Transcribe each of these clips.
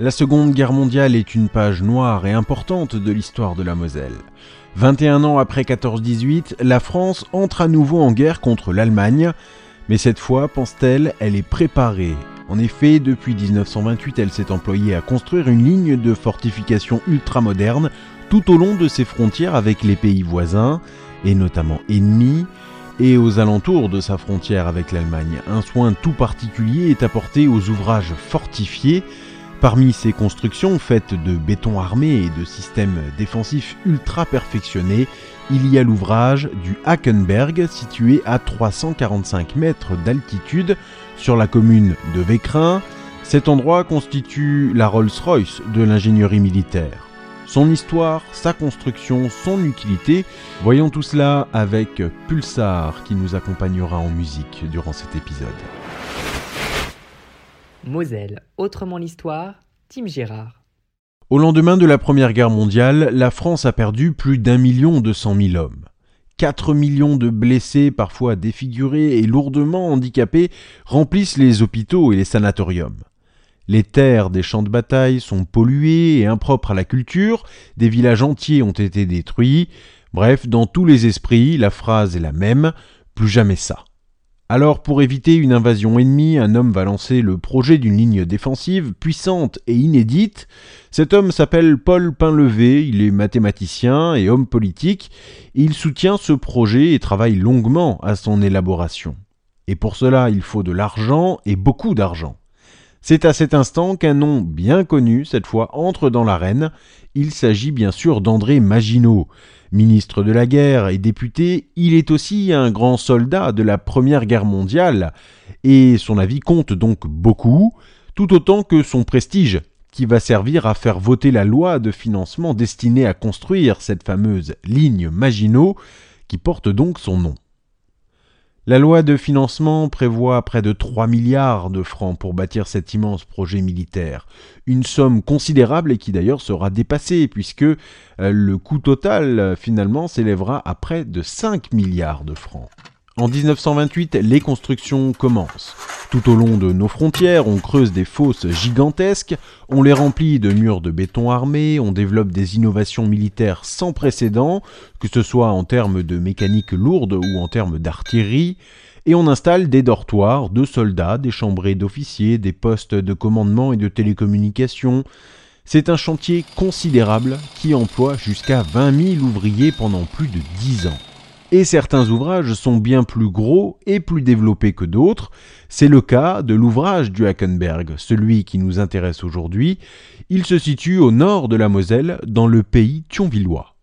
La Seconde Guerre mondiale est une page noire et importante de l'histoire de la Moselle. 21 ans après 14-18, la France entre à nouveau en guerre contre l'Allemagne, mais cette fois, pense-t-elle, elle est préparée. En effet, depuis 1928, elle s'est employée à construire une ligne de fortification ultramoderne tout au long de ses frontières avec les pays voisins, et notamment ennemis, et aux alentours de sa frontière avec l'Allemagne. Un soin tout particulier est apporté aux ouvrages fortifiés, Parmi ces constructions faites de béton armé et de systèmes défensifs ultra perfectionnés, il y a l'ouvrage du Hackenberg situé à 345 mètres d'altitude sur la commune de Vécrin. Cet endroit constitue la Rolls-Royce de l'ingénierie militaire. Son histoire, sa construction, son utilité, voyons tout cela avec Pulsar qui nous accompagnera en musique durant cet épisode. Moselle, autrement l'histoire, Tim Gérard. Au lendemain de la Première Guerre mondiale, la France a perdu plus d'un million deux cent mille hommes. 4 millions de blessés, parfois défigurés et lourdement handicapés, remplissent les hôpitaux et les sanatoriums. Les terres des champs de bataille sont polluées et impropres à la culture, des villages entiers ont été détruits. Bref, dans tous les esprits, la phrase est la même, plus jamais ça. Alors pour éviter une invasion ennemie, un homme va lancer le projet d'une ligne défensive puissante et inédite. Cet homme s'appelle Paul Pinlevé, il est mathématicien et homme politique. Il soutient ce projet et travaille longuement à son élaboration. Et pour cela, il faut de l'argent et beaucoup d'argent. C'est à cet instant qu'un nom bien connu, cette fois, entre dans l'arène. Il s'agit bien sûr d'André Maginot. Ministre de la guerre et député, il est aussi un grand soldat de la Première Guerre mondiale, et son avis compte donc beaucoup, tout autant que son prestige, qui va servir à faire voter la loi de financement destinée à construire cette fameuse ligne Maginot, qui porte donc son nom. La loi de financement prévoit près de 3 milliards de francs pour bâtir cet immense projet militaire. Une somme considérable et qui d'ailleurs sera dépassée puisque euh, le coût total euh, finalement s'élèvera à près de 5 milliards de francs. En 1928, les constructions commencent. Tout au long de nos frontières, on creuse des fosses gigantesques, on les remplit de murs de béton armé, on développe des innovations militaires sans précédent, que ce soit en termes de mécanique lourde ou en termes d'artillerie, et on installe des dortoirs de soldats, des chambrées d'officiers, des postes de commandement et de télécommunications. C'est un chantier considérable qui emploie jusqu'à 20 000 ouvriers pendant plus de 10 ans et certains ouvrages sont bien plus gros et plus développés que d'autres. C'est le cas de l'ouvrage du Hackenberg, celui qui nous intéresse aujourd'hui. Il se situe au nord de la Moselle, dans le pays thionvillois.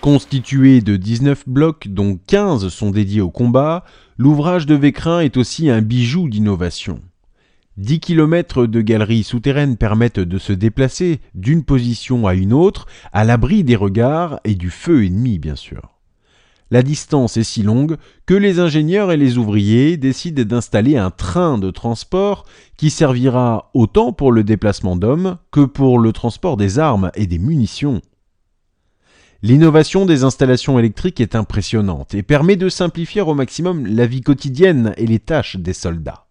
Constitué de 19 blocs dont 15 sont dédiés au combat, l'ouvrage de Vécrin est aussi un bijou d'innovation. 10 km de galeries souterraines permettent de se déplacer d'une position à une autre, à l'abri des regards et du feu ennemi, bien sûr. La distance est si longue que les ingénieurs et les ouvriers décident d'installer un train de transport qui servira autant pour le déplacement d'hommes que pour le transport des armes et des munitions. L'innovation des installations électriques est impressionnante et permet de simplifier au maximum la vie quotidienne et les tâches des soldats.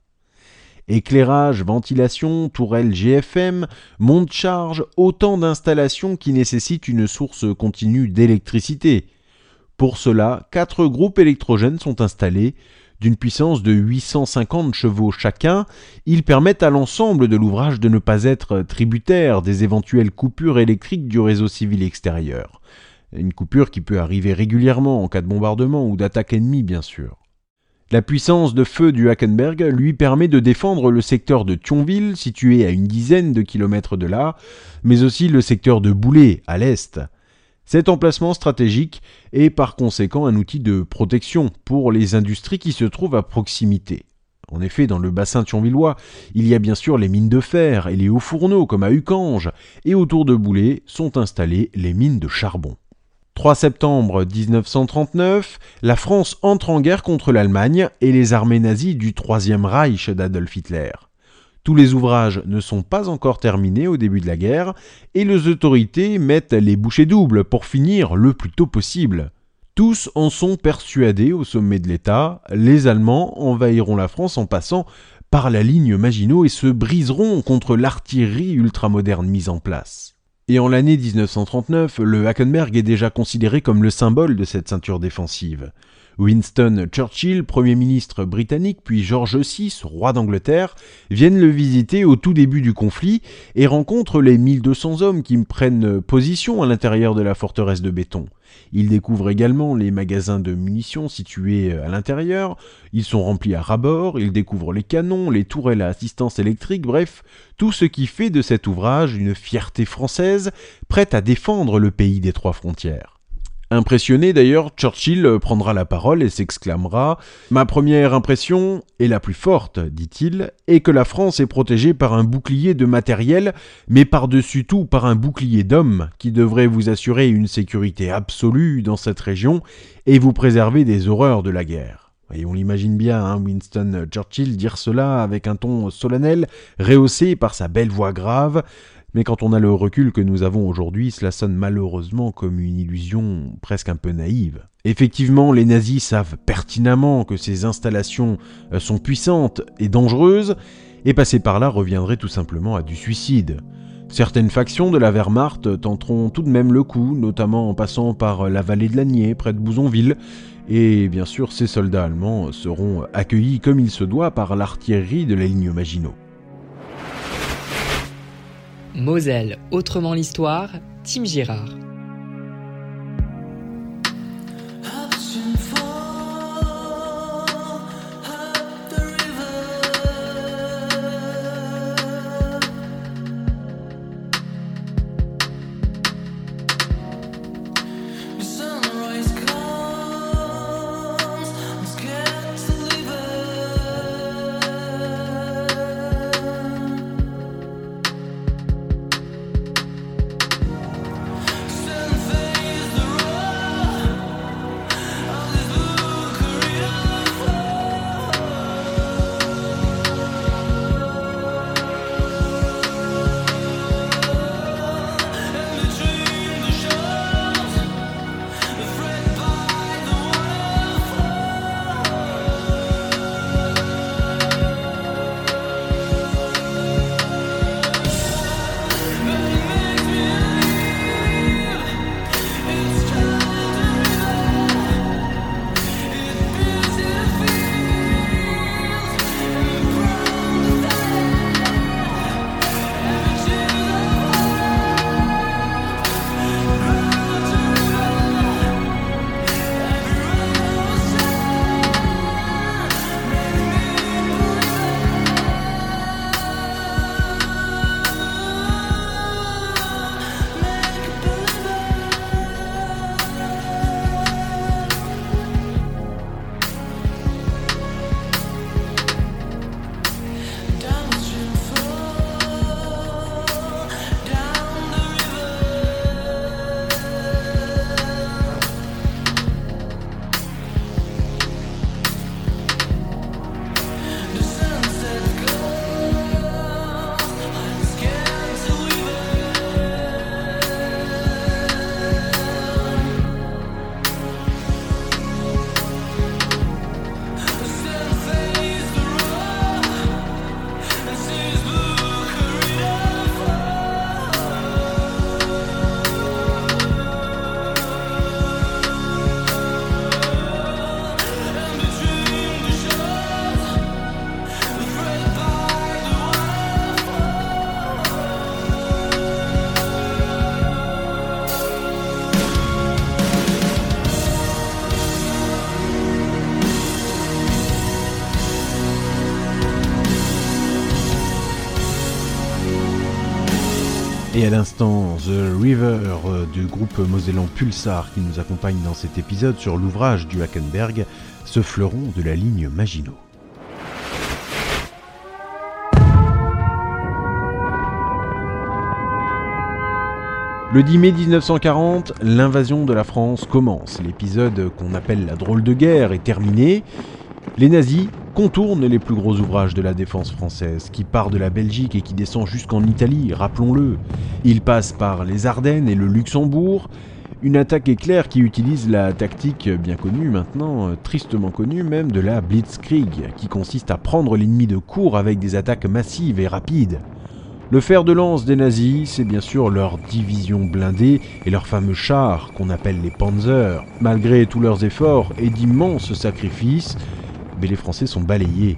Éclairage, ventilation, tourelle GFM, monte-charge, autant d'installations qui nécessitent une source continue d'électricité. Pour cela, quatre groupes électrogènes sont installés, d'une puissance de 850 chevaux chacun, ils permettent à l'ensemble de l'ouvrage de ne pas être tributaire des éventuelles coupures électriques du réseau civil extérieur. Une coupure qui peut arriver régulièrement en cas de bombardement ou d'attaque ennemie bien sûr. La puissance de feu du Hackenberg lui permet de défendre le secteur de Thionville, situé à une dizaine de kilomètres de là, mais aussi le secteur de Boulay, à l'est. Cet emplacement stratégique est par conséquent un outil de protection pour les industries qui se trouvent à proximité. En effet, dans le bassin thionvillois, il y a bien sûr les mines de fer et les hauts fourneaux comme à Ucange, et autour de Boulay sont installées les mines de charbon. 3 septembre 1939, la France entre en guerre contre l'Allemagne et les armées nazies du Troisième Reich d'Adolf Hitler. Tous les ouvrages ne sont pas encore terminés au début de la guerre, et les autorités mettent les bouchées doubles pour finir le plus tôt possible. Tous en sont persuadés au sommet de l'État, les Allemands envahiront la France en passant par la ligne Maginot et se briseront contre l'artillerie ultramoderne mise en place. Et en l'année 1939, le Hackenberg est déjà considéré comme le symbole de cette ceinture défensive. Winston Churchill, Premier ministre britannique, puis George VI, roi d'Angleterre, viennent le visiter au tout début du conflit et rencontrent les 1200 hommes qui prennent position à l'intérieur de la forteresse de béton. Ils découvrent également les magasins de munitions situés à l'intérieur, ils sont remplis à ras-bord, ils découvrent les canons, les tourelles à assistance électrique, bref, tout ce qui fait de cet ouvrage une fierté française, prête à défendre le pays des trois frontières. Impressionné d'ailleurs, Churchill prendra la parole et s'exclamera Ma première impression, est la plus forte, dit-il, est que la France est protégée par un bouclier de matériel, mais par-dessus tout par un bouclier d'hommes qui devrait vous assurer une sécurité absolue dans cette région et vous préserver des horreurs de la guerre. Et on l'imagine bien, hein, Winston Churchill dire cela avec un ton solennel, rehaussé par sa belle voix grave, mais quand on a le recul que nous avons aujourd'hui, cela sonne malheureusement comme une illusion presque un peu naïve. Effectivement, les nazis savent pertinemment que ces installations euh, sont puissantes et dangereuses, et passer par là reviendrait tout simplement à du suicide. Certaines factions de la Wehrmacht tenteront tout de même le coup, notamment en passant par la vallée de l'Agnier, près de Bouzonville, et bien sûr ces soldats allemands seront accueillis comme il se doit par l'artillerie de la ligne Maginot. Moselle, autrement l'histoire, Tim Girard. Et à l'instant, The River euh, du groupe mosellan Pulsar qui nous accompagne dans cet épisode sur l'ouvrage du Hackenberg, ce fleuron de la ligne Maginot. Le 10 mai 1940, l'invasion de la France commence. L'épisode qu'on appelle la drôle de guerre est terminé. Les nazis contournent les plus gros ouvrages de la défense française, qui part de la Belgique et qui descend jusqu'en Italie, rappelons-le. Ils passent par les Ardennes et le Luxembourg. Une attaque éclair qui utilise la tactique bien connue maintenant, tristement connue même, de la Blitzkrieg, qui consiste à prendre l'ennemi de court avec des attaques massives et rapides. Le fer de lance des nazis, c'est bien sûr leur division blindée et leurs fameux chars qu'on appelle les Panzers. Malgré tous leurs efforts et d'immenses sacrifices, mais les Français sont balayés.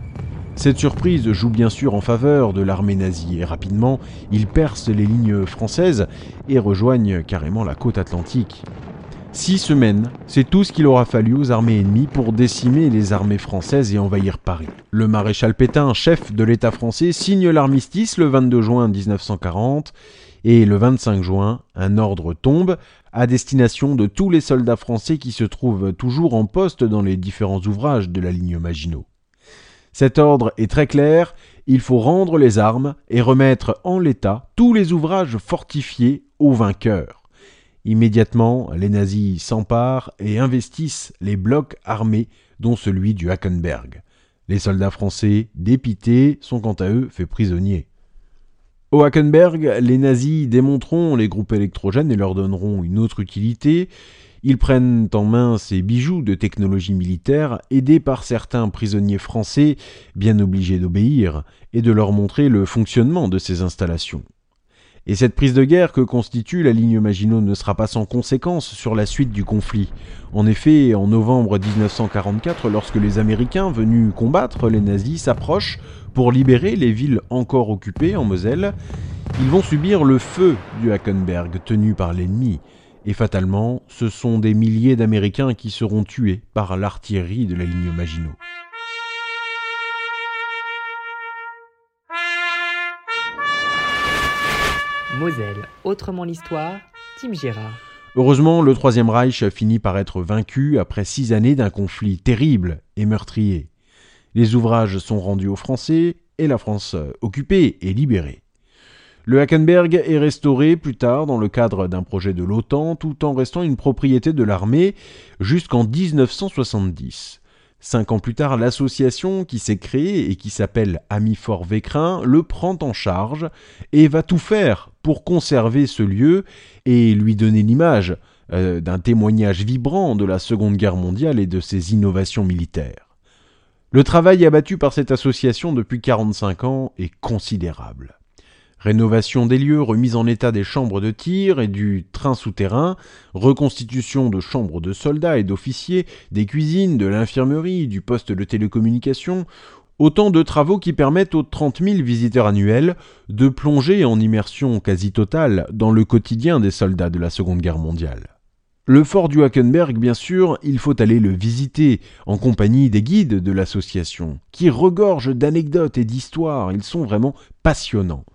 Cette surprise joue bien sûr en faveur de l'armée nazie et rapidement, ils percent les lignes françaises et rejoignent carrément la côte atlantique. Six semaines, c'est tout ce qu'il aura fallu aux armées ennemies pour décimer les armées françaises et envahir Paris. Le maréchal Pétain, chef de l'État français, signe l'armistice le 22 juin 1940 et le 25 juin, un ordre tombe à destination de tous les soldats français qui se trouvent toujours en poste dans les différents ouvrages de la ligne Maginot. Cet ordre est très clair, il faut rendre les armes et remettre en l'état tous les ouvrages fortifiés aux vainqueurs. Immédiatement, les nazis s'emparent et investissent les blocs armés, dont celui du Hackenberg. Les soldats français, dépités, sont quant à eux faits prisonniers. Au Hackenberg, les nazis démonteront les groupes électrogènes et leur donneront une autre utilité. Ils prennent en main ces bijoux de technologie militaire, aidés par certains prisonniers français, bien obligés d'obéir, et de leur montrer le fonctionnement de ces installations. Et cette prise de guerre que constitue la ligne Maginot ne sera pas sans conséquence sur la suite du conflit. En effet, en novembre 1944, lorsque les Américains venus combattre les nazis s'approchent pour libérer les villes encore occupées en Moselle, ils vont subir le feu du Hackenberg tenu par l'ennemi. Et fatalement, ce sont des milliers d'Américains qui seront tués par l'artillerie de la ligne Maginot. Moselle, autrement l'histoire, Tim Gérard. Heureusement, le Troisième Reich finit par être vaincu après six années d'un conflit terrible et meurtrier. Les ouvrages sont rendus aux Français et la France occupée et libérée. Le Hackenberg est restauré plus tard dans le cadre d'un projet de l'OTAN tout en restant une propriété de l'armée jusqu'en 1970. Cinq ans plus tard, l'association qui s'est créée et qui s'appelle Ami Fort Vécrin le prend en charge et va tout faire pour conserver ce lieu et lui donner l'image euh, d'un témoignage vibrant de la Seconde Guerre mondiale et de ses innovations militaires. Le travail abattu par cette association depuis 45 ans est considérable. Rénovation des lieux, remise en état des chambres de tir et du train souterrain, reconstitution de chambres de soldats et d'officiers, des cuisines, de l'infirmerie, du poste de télécommunication, autant de travaux qui permettent aux 30 000 visiteurs annuels de plonger en immersion quasi totale dans le quotidien des soldats de la Seconde Guerre mondiale. Le fort du Hackenberg, bien sûr, il faut aller le visiter en compagnie des guides de l'association, qui regorgent d'anecdotes et d'histoires, ils sont vraiment passionnants.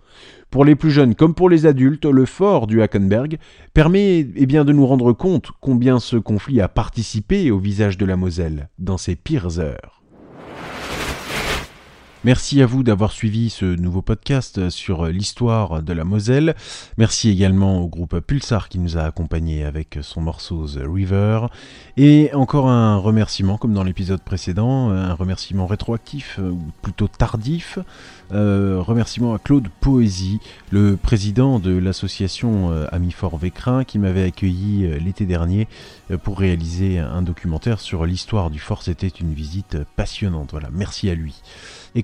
Pour les plus jeunes comme pour les adultes, le fort du Hackenberg permet eh bien, de nous rendre compte combien ce conflit a participé au visage de la Moselle dans ses pires heures. Merci à vous d'avoir suivi ce nouveau podcast sur l'histoire de la Moselle. Merci également au groupe Pulsar qui nous a accompagnés avec son morceau The River. Et encore un remerciement, comme dans l'épisode précédent, un remerciement rétroactif, ou plutôt tardif. Euh, remerciement à Claude Poésie, le président de l'association euh, Amifort Vécrin, qui m'avait accueilli euh, l'été dernier pour réaliser un documentaire sur l'histoire du fort. C'était une visite passionnante. Voilà, merci à lui.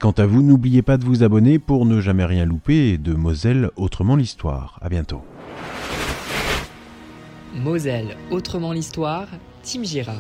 Quant à vous, n'oubliez pas de vous abonner pour ne jamais rien louper de Moselle Autrement l'Histoire. A bientôt. Moselle Autrement l'Histoire, Tim Girard.